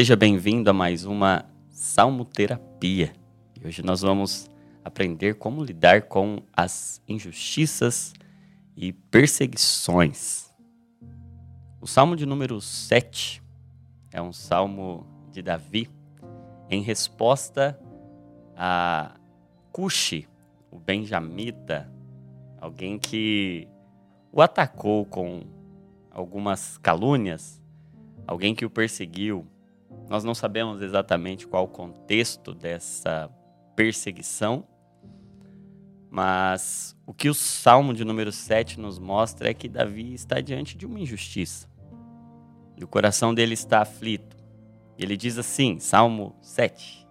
Seja bem-vindo a mais uma Salmoterapia. E hoje nós vamos aprender como lidar com as injustiças e perseguições. O Salmo de número 7 é um salmo de Davi em resposta a Cuxi, o benjamita, alguém que o atacou com algumas calúnias, alguém que o perseguiu, nós não sabemos exatamente qual o contexto dessa perseguição, mas o que o Salmo de número 7 nos mostra é que Davi está diante de uma injustiça. E o coração dele está aflito. Ele diz assim, Salmo 7: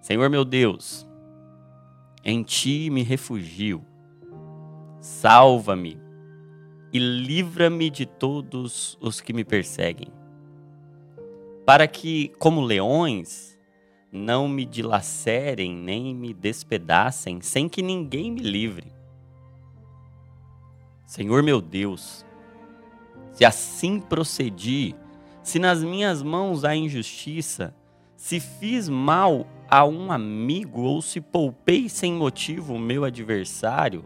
Senhor meu Deus, em ti me refugio. Salva-me e livra-me de todos os que me perseguem para que, como leões, não me dilacerem nem me despedacem, sem que ninguém me livre. Senhor meu Deus, se assim procedi, se nas minhas mãos há injustiça, se fiz mal a um amigo ou se poupei sem motivo o meu adversário,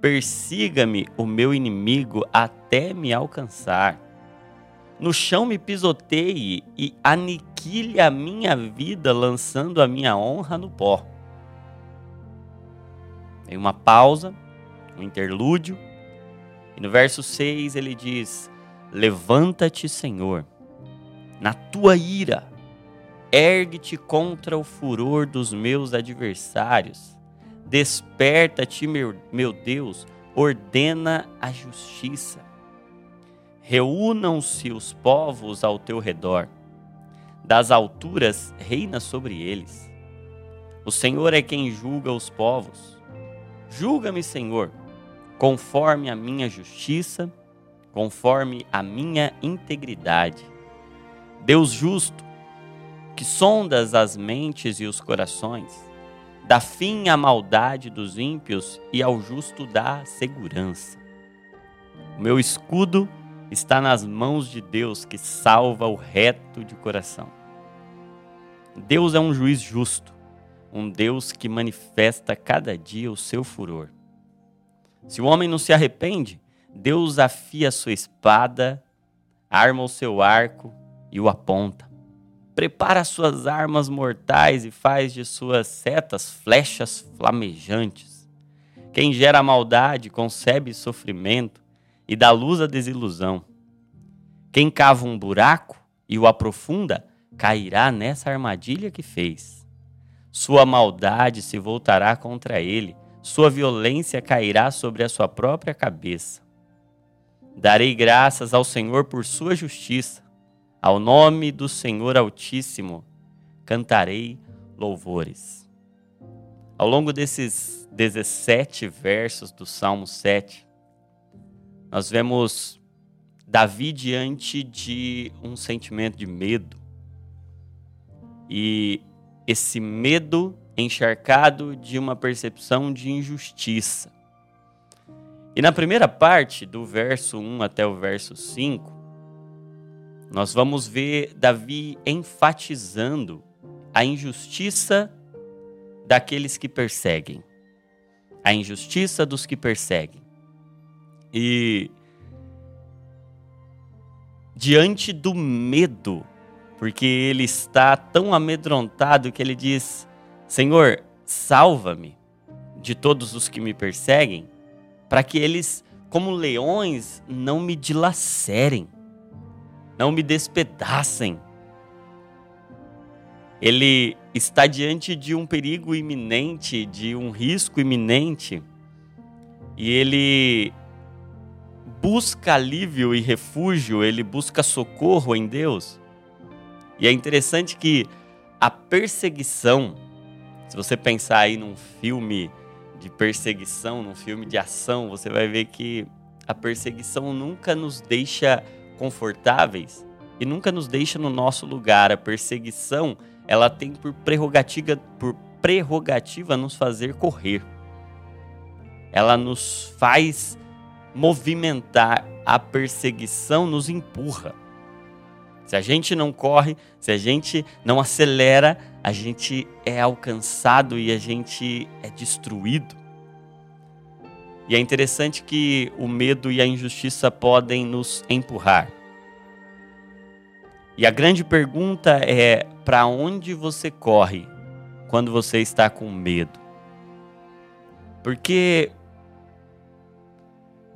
persiga-me o meu inimigo até me alcançar no chão me pisoteie e aniquile a minha vida, lançando a minha honra no pó. Tem uma pausa, um interlúdio, e no verso 6 ele diz: Levanta-te, Senhor, na tua ira, ergue-te contra o furor dos meus adversários, desperta-te, meu, meu Deus, ordena a justiça Reúnam-se os povos ao teu redor, das alturas reina sobre eles. O Senhor é quem julga os povos. Julga-me, Senhor, conforme a minha justiça, conforme a minha integridade. Deus justo, que sondas as mentes e os corações, dá fim à maldade dos ímpios e ao justo dá segurança. O meu escudo está nas mãos de Deus que salva o reto de coração. Deus é um juiz justo, um Deus que manifesta cada dia o seu furor. Se o homem não se arrepende, Deus afia a sua espada, arma o seu arco e o aponta. Prepara suas armas mortais e faz de suas setas flechas flamejantes. Quem gera maldade concebe sofrimento e dá luz à desilusão. Quem cava um buraco e o aprofunda cairá nessa armadilha que fez. Sua maldade se voltará contra ele, sua violência cairá sobre a sua própria cabeça. Darei graças ao Senhor por sua justiça, ao nome do Senhor Altíssimo cantarei louvores. Ao longo desses 17 versos do Salmo 7, nós vemos Davi diante de um sentimento de medo. E esse medo encharcado de uma percepção de injustiça. E na primeira parte, do verso 1 até o verso 5, nós vamos ver Davi enfatizando a injustiça daqueles que perseguem. A injustiça dos que perseguem. E diante do medo, porque ele está tão amedrontado que ele diz: Senhor, salva-me de todos os que me perseguem, para que eles, como leões, não me dilacerem, não me despedacem. Ele está diante de um perigo iminente, de um risco iminente, e ele busca alívio e refúgio, ele busca socorro em Deus. E é interessante que a perseguição, se você pensar aí num filme de perseguição, num filme de ação, você vai ver que a perseguição nunca nos deixa confortáveis e nunca nos deixa no nosso lugar. A perseguição, ela tem por prerrogativa, por prerrogativa nos fazer correr. Ela nos faz movimentar a perseguição nos empurra. Se a gente não corre, se a gente não acelera, a gente é alcançado e a gente é destruído. E é interessante que o medo e a injustiça podem nos empurrar. E a grande pergunta é: para onde você corre quando você está com medo? Porque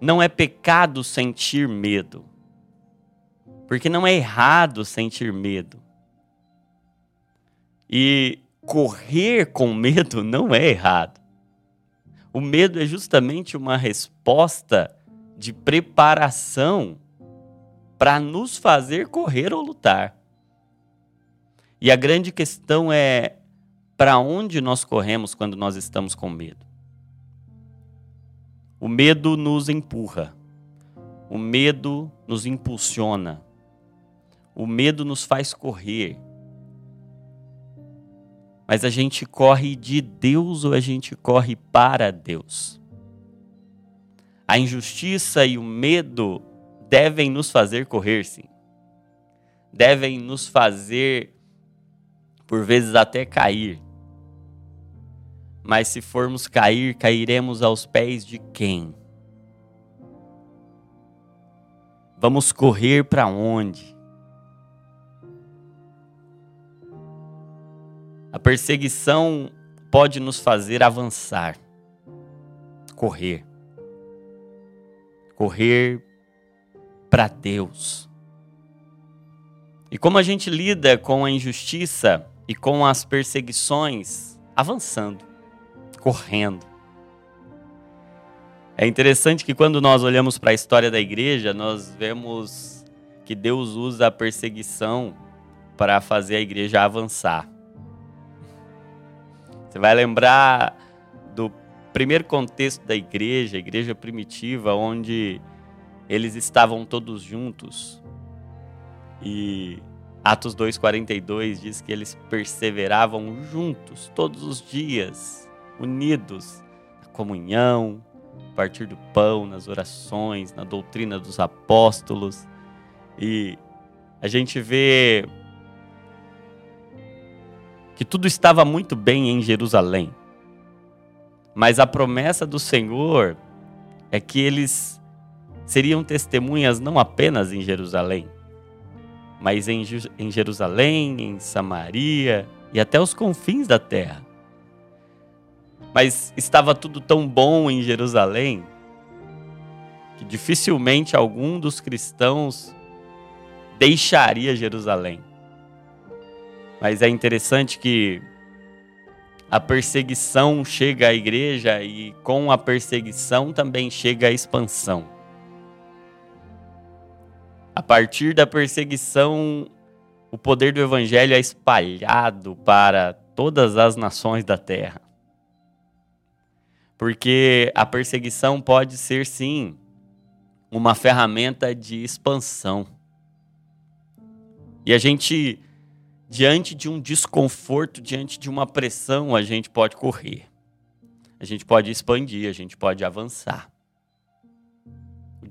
não é pecado sentir medo. Porque não é errado sentir medo. E correr com medo não é errado. O medo é justamente uma resposta de preparação para nos fazer correr ou lutar. E a grande questão é para onde nós corremos quando nós estamos com medo? O medo nos empurra. O medo nos impulsiona. O medo nos faz correr. Mas a gente corre de Deus ou a gente corre para Deus? A injustiça e o medo devem nos fazer correr, sim. Devem nos fazer, por vezes, até cair mas se formos cair, cairemos aos pés de quem? Vamos correr para onde? A perseguição pode nos fazer avançar, correr. Correr para Deus. E como a gente lida com a injustiça e com as perseguições avançando correndo. É interessante que quando nós olhamos para a história da igreja, nós vemos que Deus usa a perseguição para fazer a igreja avançar. Você vai lembrar do primeiro contexto da igreja, a igreja primitiva, onde eles estavam todos juntos. E Atos 2:42 diz que eles perseveravam juntos todos os dias unidos na comunhão, a partir do pão, nas orações, na doutrina dos apóstolos. E a gente vê que tudo estava muito bem em Jerusalém. Mas a promessa do Senhor é que eles seriam testemunhas não apenas em Jerusalém, mas em, Jerusalém, em Samaria e até os confins da terra. Mas estava tudo tão bom em Jerusalém que dificilmente algum dos cristãos deixaria Jerusalém. Mas é interessante que a perseguição chega à igreja e com a perseguição também chega a expansão. A partir da perseguição, o poder do evangelho é espalhado para todas as nações da terra. Porque a perseguição pode ser, sim, uma ferramenta de expansão. E a gente, diante de um desconforto, diante de uma pressão, a gente pode correr. A gente pode expandir, a gente pode avançar. O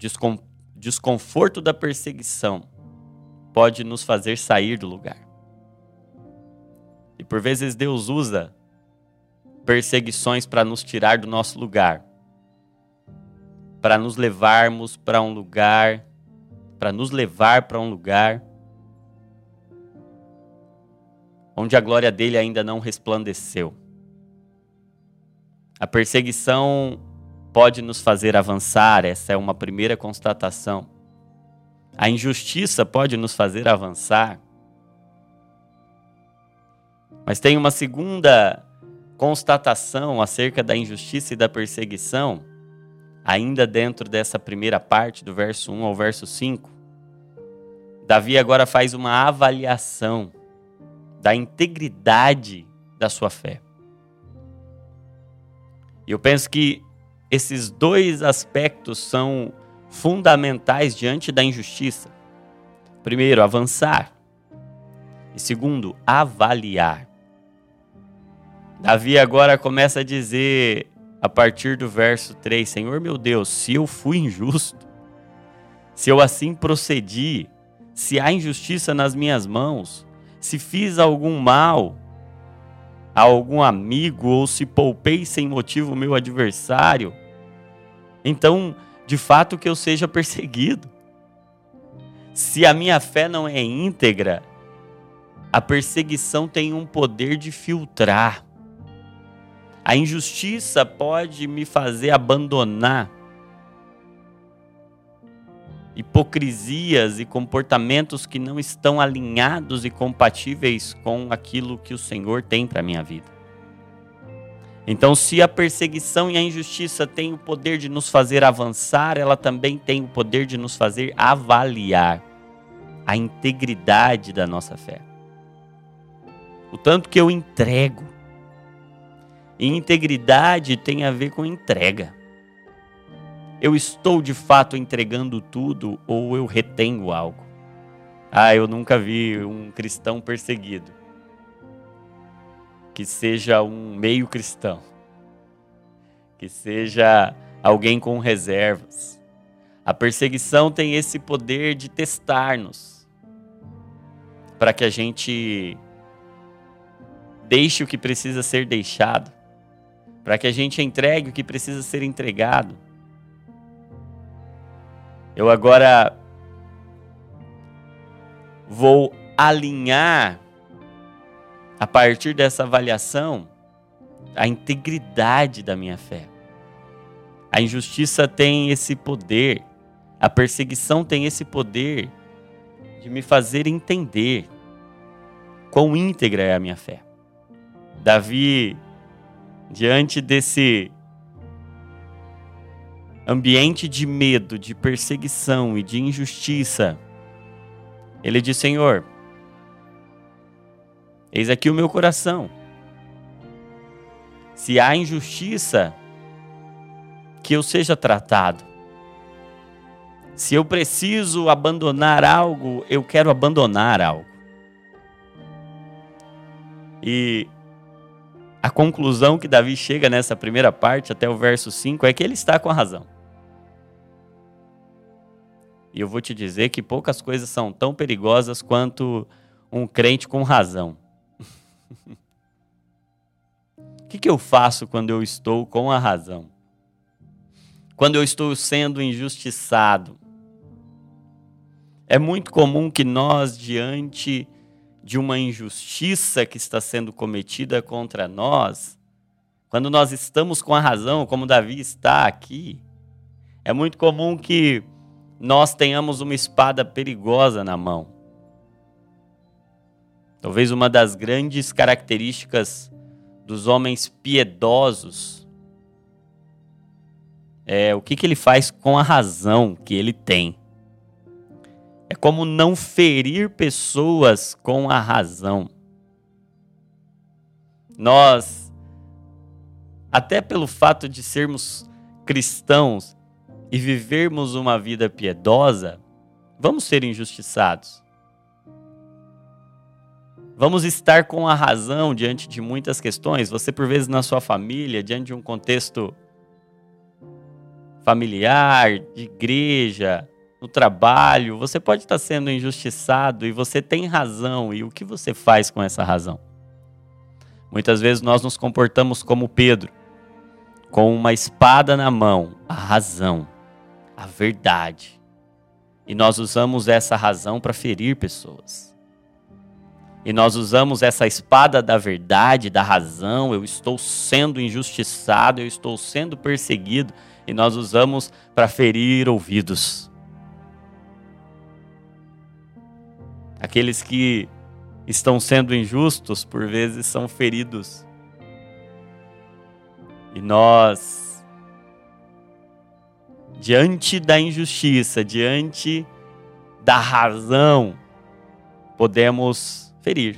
desconforto da perseguição pode nos fazer sair do lugar. E por vezes Deus usa perseguições para nos tirar do nosso lugar, para nos levarmos para um lugar, para nos levar para um lugar onde a glória dele ainda não resplandeceu. A perseguição pode nos fazer avançar, essa é uma primeira constatação. A injustiça pode nos fazer avançar. Mas tem uma segunda constatação acerca da injustiça e da perseguição, ainda dentro dessa primeira parte, do verso 1 ao verso 5, Davi agora faz uma avaliação da integridade da sua fé. E eu penso que esses dois aspectos são fundamentais diante da injustiça. Primeiro, avançar. E segundo, avaliar. Davi agora começa a dizer, a partir do verso 3, Senhor meu Deus, se eu fui injusto, se eu assim procedi, se há injustiça nas minhas mãos, se fiz algum mal a algum amigo ou se poupei sem motivo o meu adversário, então, de fato, que eu seja perseguido. Se a minha fé não é íntegra, a perseguição tem um poder de filtrar. A injustiça pode me fazer abandonar hipocrisias e comportamentos que não estão alinhados e compatíveis com aquilo que o Senhor tem para minha vida. Então, se a perseguição e a injustiça têm o poder de nos fazer avançar, ela também tem o poder de nos fazer avaliar a integridade da nossa fé. O tanto que eu entrego. E integridade tem a ver com entrega. Eu estou de fato entregando tudo ou eu retenho algo? Ah, eu nunca vi um cristão perseguido que seja um meio cristão, que seja alguém com reservas. A perseguição tem esse poder de testar-nos, para que a gente deixe o que precisa ser deixado, para que a gente entregue o que precisa ser entregado. Eu agora vou alinhar, a partir dessa avaliação, a integridade da minha fé. A injustiça tem esse poder, a perseguição tem esse poder de me fazer entender quão íntegra é a minha fé. Davi, diante desse ambiente de medo, de perseguição e de injustiça, ele diz: Senhor, eis aqui o meu coração. Se há injustiça, que eu seja tratado. Se eu preciso abandonar algo, eu quero abandonar algo. E a conclusão que Davi chega nessa primeira parte, até o verso 5, é que ele está com a razão. E eu vou te dizer que poucas coisas são tão perigosas quanto um crente com razão. O que, que eu faço quando eu estou com a razão? Quando eu estou sendo injustiçado? É muito comum que nós, diante de uma injustiça que está sendo cometida contra nós, quando nós estamos com a razão, como Davi está aqui, é muito comum que nós tenhamos uma espada perigosa na mão. Talvez uma das grandes características dos homens piedosos é o que, que ele faz com a razão que ele tem. Como não ferir pessoas com a razão. Nós, até pelo fato de sermos cristãos, e vivermos uma vida piedosa, vamos ser injustiçados. Vamos estar com a razão diante de muitas questões. Você, por vezes, na sua família, diante de um contexto familiar, de igreja, no trabalho, você pode estar sendo injustiçado e você tem razão. E o que você faz com essa razão? Muitas vezes nós nos comportamos como Pedro, com uma espada na mão, a razão a verdade. E nós usamos essa razão para ferir pessoas. E nós usamos essa espada da verdade, da razão, eu estou sendo injustiçado, eu estou sendo perseguido, e nós usamos para ferir ouvidos. Aqueles que estão sendo injustos, por vezes, são feridos. E nós diante da injustiça, diante da razão, podemos ferir.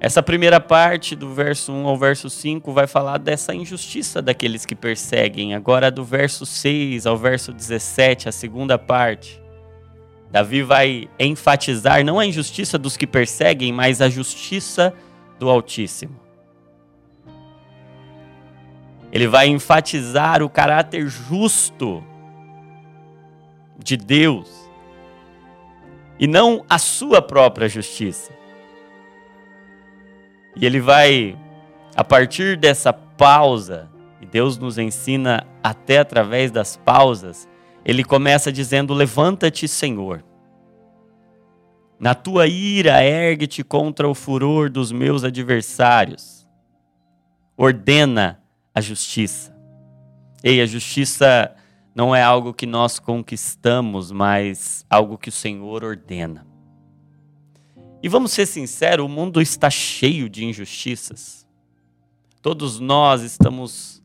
Essa primeira parte, do verso 1 ao verso 5, vai falar dessa injustiça daqueles que perseguem. Agora, do verso 6 ao verso 17, a segunda parte, Davi vai enfatizar não a injustiça dos que perseguem, mas a justiça do Altíssimo. Ele vai enfatizar o caráter justo de Deus e não a sua própria justiça. E ele vai, a partir dessa pausa, e Deus nos ensina até através das pausas, ele começa dizendo: Levanta-te, Senhor. Na tua ira, ergue-te contra o furor dos meus adversários. Ordena a justiça. Ei, a justiça não é algo que nós conquistamos, mas algo que o Senhor ordena. E vamos ser sinceros, o mundo está cheio de injustiças. Todos nós estamos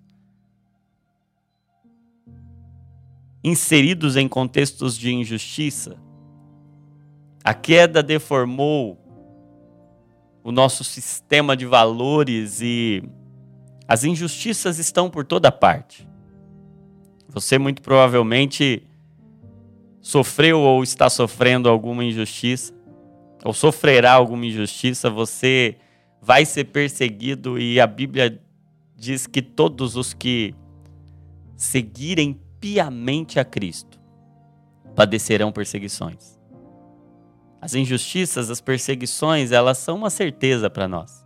inseridos em contextos de injustiça. A queda deformou o nosso sistema de valores e as injustiças estão por toda parte. Você muito provavelmente sofreu ou está sofrendo alguma injustiça, ou sofrerá alguma injustiça, você vai ser perseguido e a Bíblia diz que todos os que seguirem piamente a Cristo padecerão perseguições. As injustiças, as perseguições, elas são uma certeza para nós.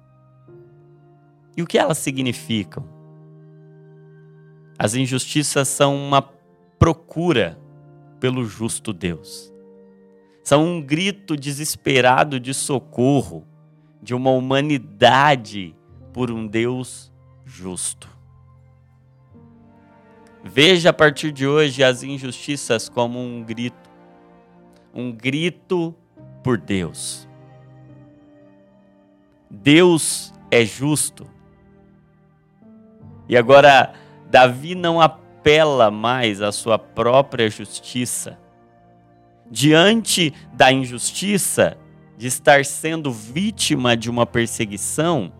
E o que elas significam? As injustiças são uma procura pelo justo Deus. São um grito desesperado de socorro de uma humanidade por um Deus justo. Veja a partir de hoje as injustiças como um grito, um grito por Deus. Deus é justo. E agora, Davi não apela mais à sua própria justiça. Diante da injustiça de estar sendo vítima de uma perseguição,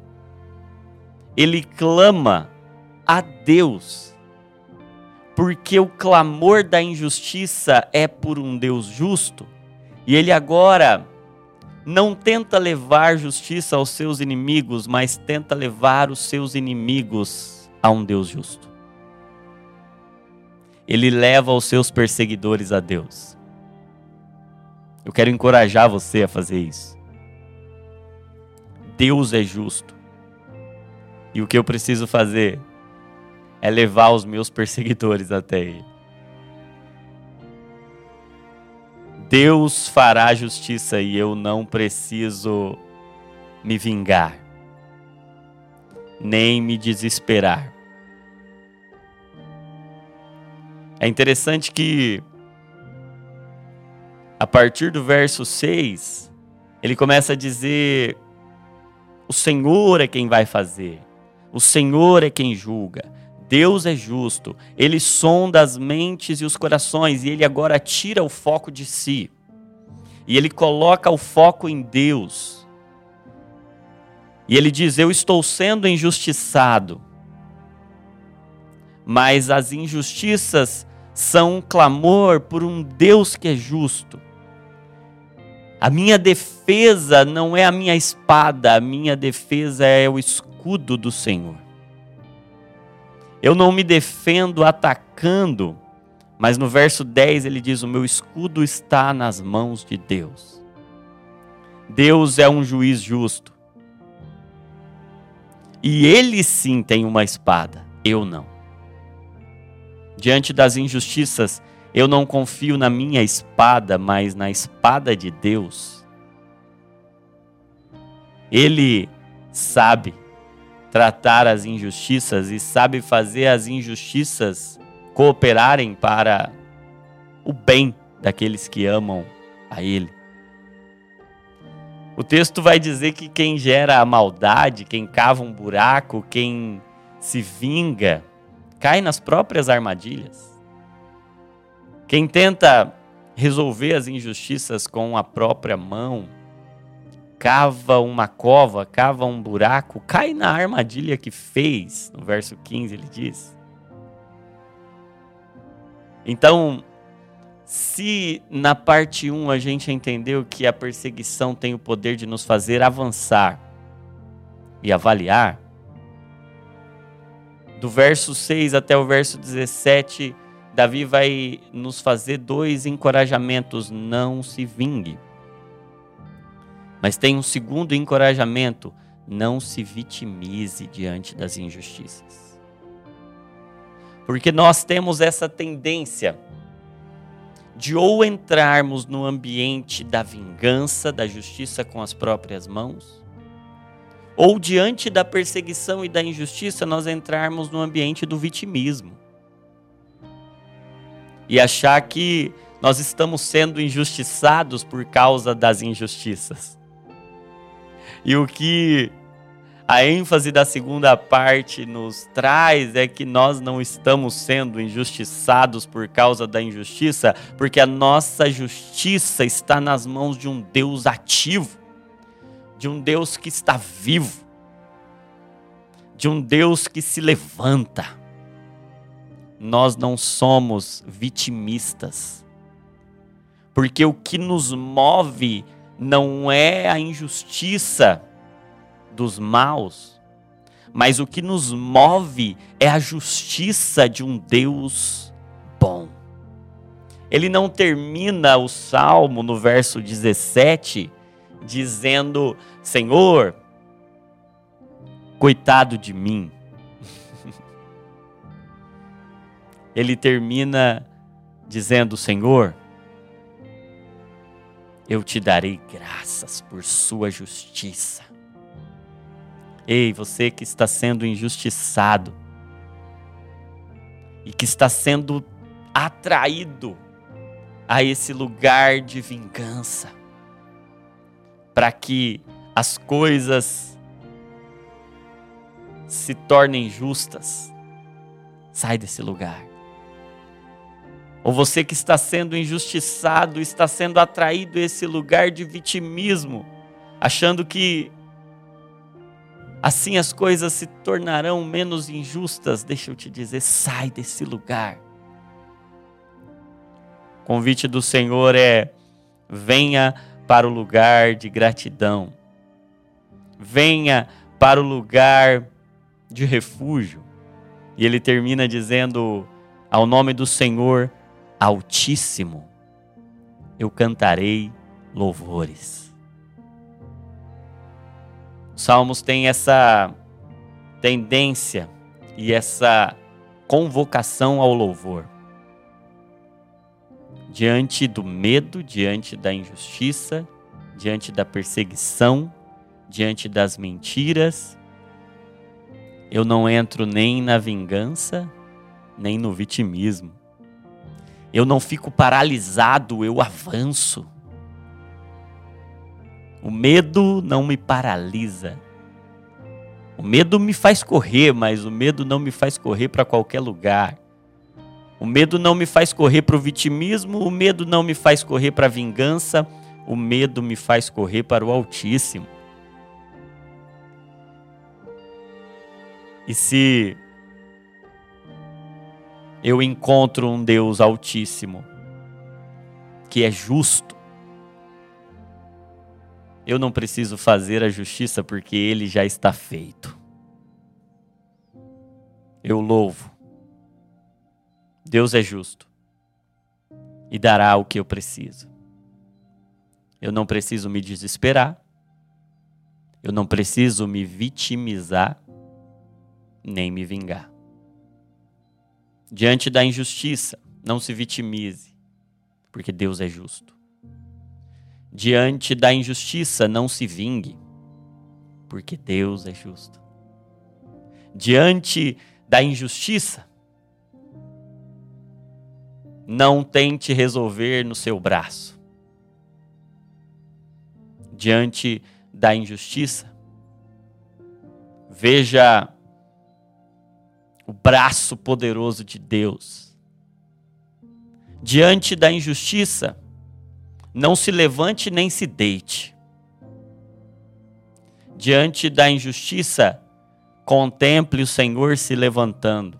ele clama a Deus. Porque o clamor da injustiça é por um Deus justo, e ele agora não tenta levar justiça aos seus inimigos, mas tenta levar os seus inimigos a um Deus justo. Ele leva os seus perseguidores a Deus. Eu quero encorajar você a fazer isso. Deus é justo. E o que eu preciso fazer é levar os meus perseguidores até Ele. Deus fará justiça e eu não preciso me vingar, nem me desesperar. É interessante que, a partir do verso 6, ele começa a dizer: O Senhor é quem vai fazer, o Senhor é quem julga. Deus é justo, ele sonda as mentes e os corações e ele agora tira o foco de si. E ele coloca o foco em Deus. E ele diz: Eu estou sendo injustiçado. Mas as injustiças são um clamor por um Deus que é justo. A minha defesa não é a minha espada, a minha defesa é o escudo do Senhor. Eu não me defendo atacando, mas no verso 10 ele diz: O meu escudo está nas mãos de Deus. Deus é um juiz justo. E ele sim tem uma espada, eu não. Diante das injustiças, eu não confio na minha espada, mas na espada de Deus. Ele sabe tratar as injustiças e sabe fazer as injustiças cooperarem para o bem daqueles que amam a Ele. O texto vai dizer que quem gera a maldade, quem cava um buraco, quem se vinga, cai nas próprias armadilhas. Quem tenta resolver as injustiças com a própria mão, cava uma cova, cava um buraco, cai na armadilha que fez. No verso 15 ele diz. Então, se na parte 1 a gente entendeu que a perseguição tem o poder de nos fazer avançar e avaliar, do verso 6 até o verso 17, Davi vai nos fazer dois encorajamentos: não se vingue. Mas tem um segundo encorajamento: não se vitimize diante das injustiças. Porque nós temos essa tendência de ou entrarmos no ambiente da vingança, da justiça com as próprias mãos, ou diante da perseguição e da injustiça nós entrarmos no ambiente do vitimismo. E achar que nós estamos sendo injustiçados por causa das injustiças. E o que a ênfase da segunda parte nos traz é que nós não estamos sendo injustiçados por causa da injustiça, porque a nossa justiça está nas mãos de um Deus ativo, de um Deus que está vivo, de um Deus que se levanta. Nós não somos vitimistas, porque o que nos move não é a injustiça dos maus, mas o que nos move é a justiça de um Deus bom. Ele não termina o salmo no verso 17 dizendo: Senhor, coitado de mim. Ele termina dizendo: Senhor, eu te darei graças por sua justiça. Ei, você que está sendo injustiçado e que está sendo atraído a esse lugar de vingança, para que as coisas se tornem justas, sai desse lugar. Ou você que está sendo injustiçado, está sendo atraído a esse lugar de vitimismo, achando que assim as coisas se tornarão menos injustas. Deixa eu te dizer, sai desse lugar. O convite do Senhor é: venha para o lugar de gratidão. Venha para o lugar de refúgio. E ele termina dizendo: Ao nome do Senhor Altíssimo, eu cantarei louvores. Salmos tem essa tendência e essa convocação ao louvor. Diante do medo, diante da injustiça, diante da perseguição, diante das mentiras, eu não entro nem na vingança, nem no vitimismo. Eu não fico paralisado, eu avanço. O medo não me paralisa. O medo me faz correr, mas o medo não me faz correr para qualquer lugar. O medo não me faz correr para o vitimismo, o medo não me faz correr para a vingança, o medo me faz correr para o Altíssimo. E se eu encontro um Deus Altíssimo, que é justo, eu não preciso fazer a justiça porque ele já está feito. Eu louvo. Deus é justo e dará o que eu preciso. Eu não preciso me desesperar. Eu não preciso me vitimizar nem me vingar. Diante da injustiça, não se vitimize, porque Deus é justo. Diante da injustiça, não se vingue, porque Deus é justo. Diante da injustiça, não tente resolver no seu braço. Diante da injustiça, veja o braço poderoso de Deus. Diante da injustiça, não se levante nem se deite. Diante da injustiça, contemple o Senhor se levantando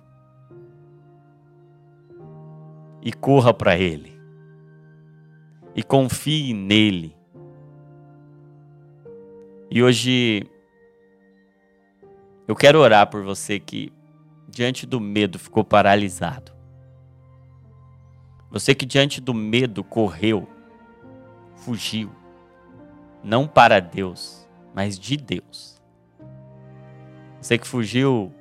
e corra para Ele. E confie nele. E hoje eu quero orar por você que diante do medo ficou paralisado. Você que diante do medo correu, fugiu, não para Deus, mas de Deus. Você que fugiu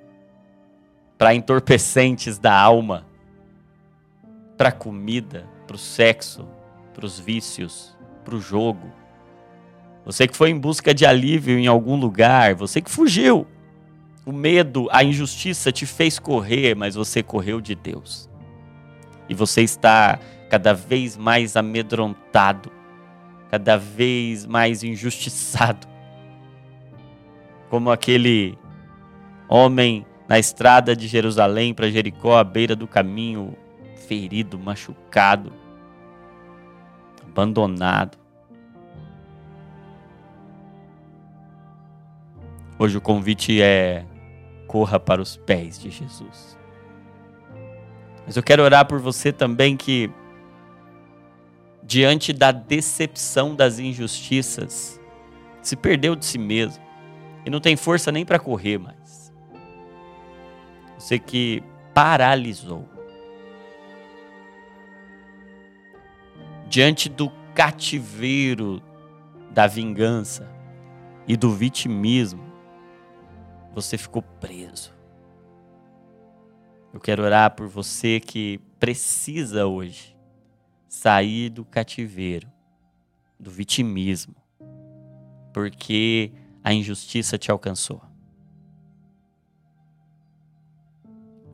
para entorpecentes da alma, para comida, para o sexo, para os vícios, para o jogo. Você que foi em busca de alívio em algum lugar, você que fugiu. O medo, a injustiça te fez correr, mas você correu de Deus. E você está cada vez mais amedrontado, cada vez mais injustiçado. Como aquele homem na estrada de Jerusalém para Jericó, à beira do caminho, ferido, machucado, abandonado. Hoje o convite é corra para os pés de Jesus. Mas eu quero orar por você também que diante da decepção das injustiças, se perdeu de si mesmo e não tem força nem para correr mais. Você que paralisou. Diante do cativeiro da vingança e do vitimismo, você ficou preso. Eu quero orar por você que precisa hoje sair do cativeiro, do vitimismo, porque a injustiça te alcançou.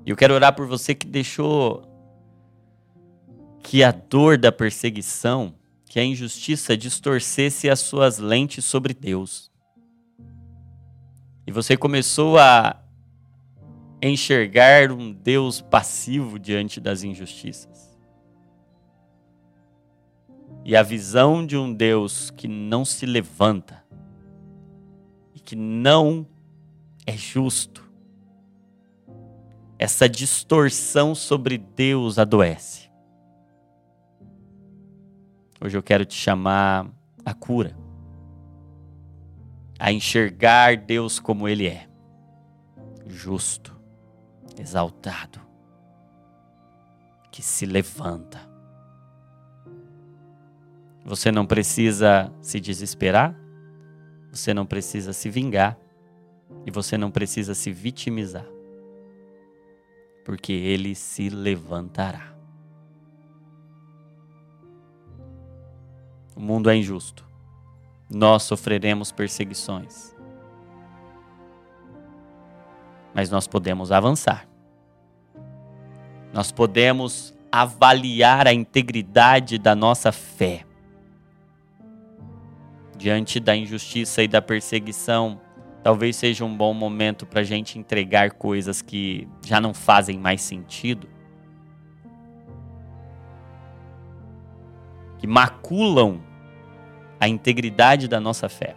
E eu quero orar por você que deixou que a dor da perseguição, que a injustiça distorcesse as suas lentes sobre Deus. E você começou a enxergar um Deus passivo diante das injustiças. E a visão de um Deus que não se levanta e que não é justo. Essa distorção sobre Deus adoece. Hoje eu quero te chamar a cura, a enxergar Deus como Ele é, justo, exaltado, que se levanta. Você não precisa se desesperar, você não precisa se vingar e você não precisa se vitimizar, porque ele se levantará. O mundo é injusto. Nós sofreremos perseguições. Mas nós podemos avançar nós podemos avaliar a integridade da nossa fé. Diante da injustiça e da perseguição, talvez seja um bom momento para a gente entregar coisas que já não fazem mais sentido, que maculam a integridade da nossa fé.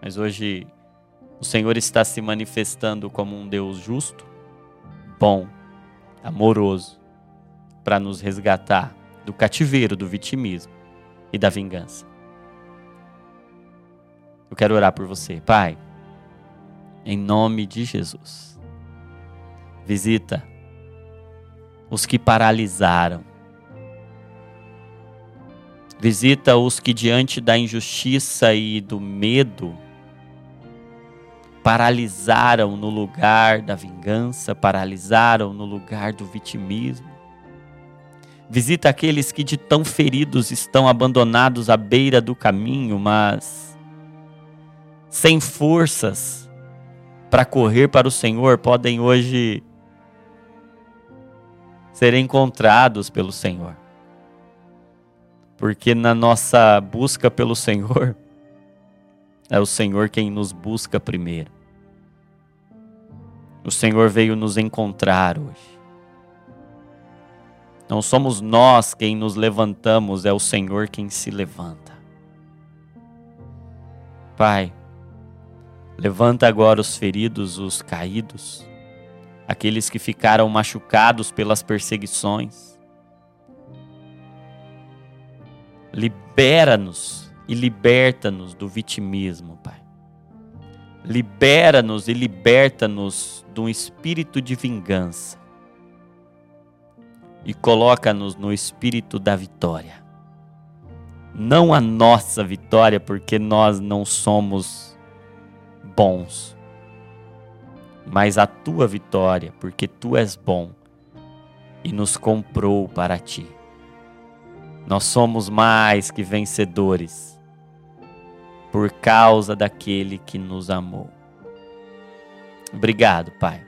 Mas hoje o Senhor está se manifestando como um Deus justo, bom, amoroso, para nos resgatar do cativeiro do vitimismo e da vingança. Eu quero orar por você, Pai, em nome de Jesus. Visita os que paralisaram. Visita os que, diante da injustiça e do medo, paralisaram no lugar da vingança, paralisaram no lugar do vitimismo. Visita aqueles que de tão feridos estão abandonados à beira do caminho, mas sem forças para correr para o Senhor, podem hoje ser encontrados pelo Senhor. Porque na nossa busca pelo Senhor, é o Senhor quem nos busca primeiro. O Senhor veio nos encontrar hoje. Não somos nós quem nos levantamos, é o Senhor quem se levanta. Pai, levanta agora os feridos, os caídos, aqueles que ficaram machucados pelas perseguições. Libera-nos e liberta-nos do vitimismo, Pai. Libera-nos e liberta-nos de um espírito de vingança. e coloca-nos no espírito da vitória. Não a nossa vitória, porque nós não somos bons, mas a tua vitória, porque tu és bom e nos comprou para ti. Nós somos mais que vencedores por causa daquele que nos amou. Obrigado, Pai.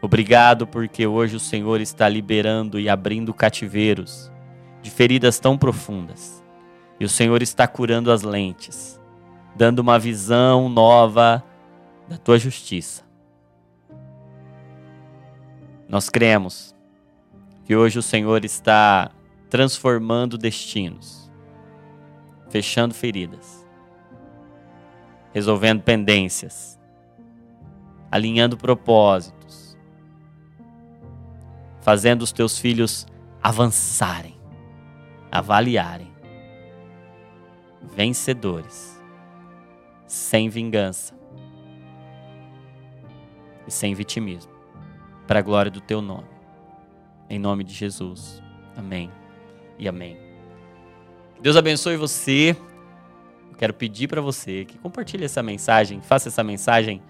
Obrigado porque hoje o Senhor está liberando e abrindo cativeiros de feridas tão profundas. E o Senhor está curando as lentes, dando uma visão nova da tua justiça. Nós cremos que hoje o Senhor está transformando destinos, fechando feridas, resolvendo pendências, alinhando propósitos, fazendo os teus filhos avançarem, avaliarem, vencedores, sem vingança e sem vitimismo, para a glória do teu nome. Em nome de Jesus. Amém e amém. Deus abençoe você. Eu quero pedir para você que compartilhe essa mensagem, faça essa mensagem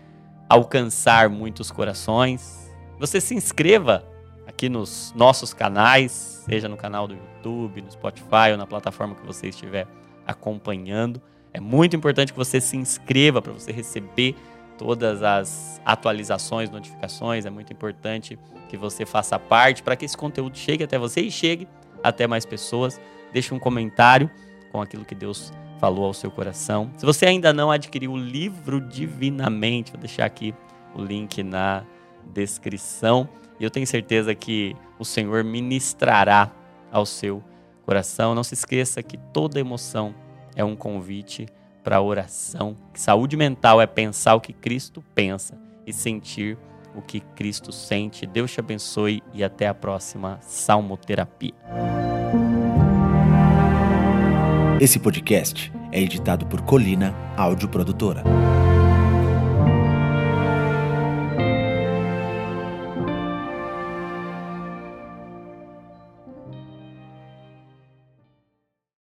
alcançar muitos corações. Você se inscreva aqui nos nossos canais, seja no canal do YouTube, no Spotify ou na plataforma que você estiver acompanhando. É muito importante que você se inscreva para você receber todas as atualizações, notificações. É muito importante que você faça parte para que esse conteúdo chegue até você e chegue até mais pessoas. Deixe um comentário com aquilo que Deus falou ao seu coração. Se você ainda não adquiriu o livro Divinamente, vou deixar aqui o link na descrição. E eu tenho certeza que o Senhor ministrará ao seu coração. Não se esqueça que toda emoção é um convite para oração. Que saúde mental é pensar o que Cristo pensa e sentir o que Cristo sente. Deus te abençoe e até a próxima Salmoterapia. Esse podcast é editado por Colina Áudio Produtora.